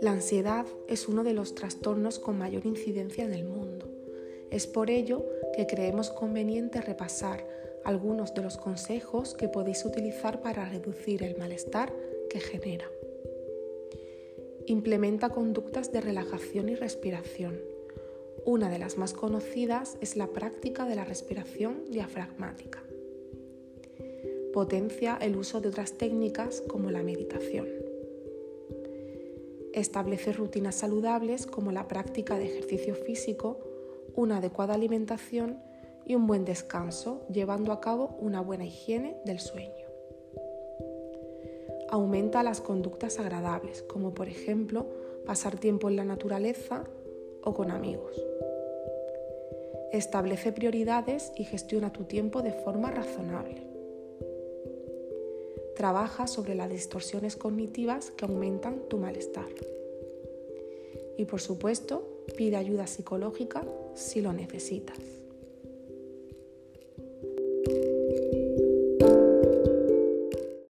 La ansiedad es uno de los trastornos con mayor incidencia en el mundo. Es por ello que creemos conveniente repasar algunos de los consejos que podéis utilizar para reducir el malestar que genera. Implementa conductas de relajación y respiración. Una de las más conocidas es la práctica de la respiración diafragmática. Potencia el uso de otras técnicas como la meditación. Establece rutinas saludables como la práctica de ejercicio físico, una adecuada alimentación y un buen descanso, llevando a cabo una buena higiene del sueño. Aumenta las conductas agradables, como por ejemplo pasar tiempo en la naturaleza o con amigos. Establece prioridades y gestiona tu tiempo de forma razonable. Trabaja sobre las distorsiones cognitivas que aumentan tu malestar. Y por supuesto, pide ayuda psicológica si lo necesitas.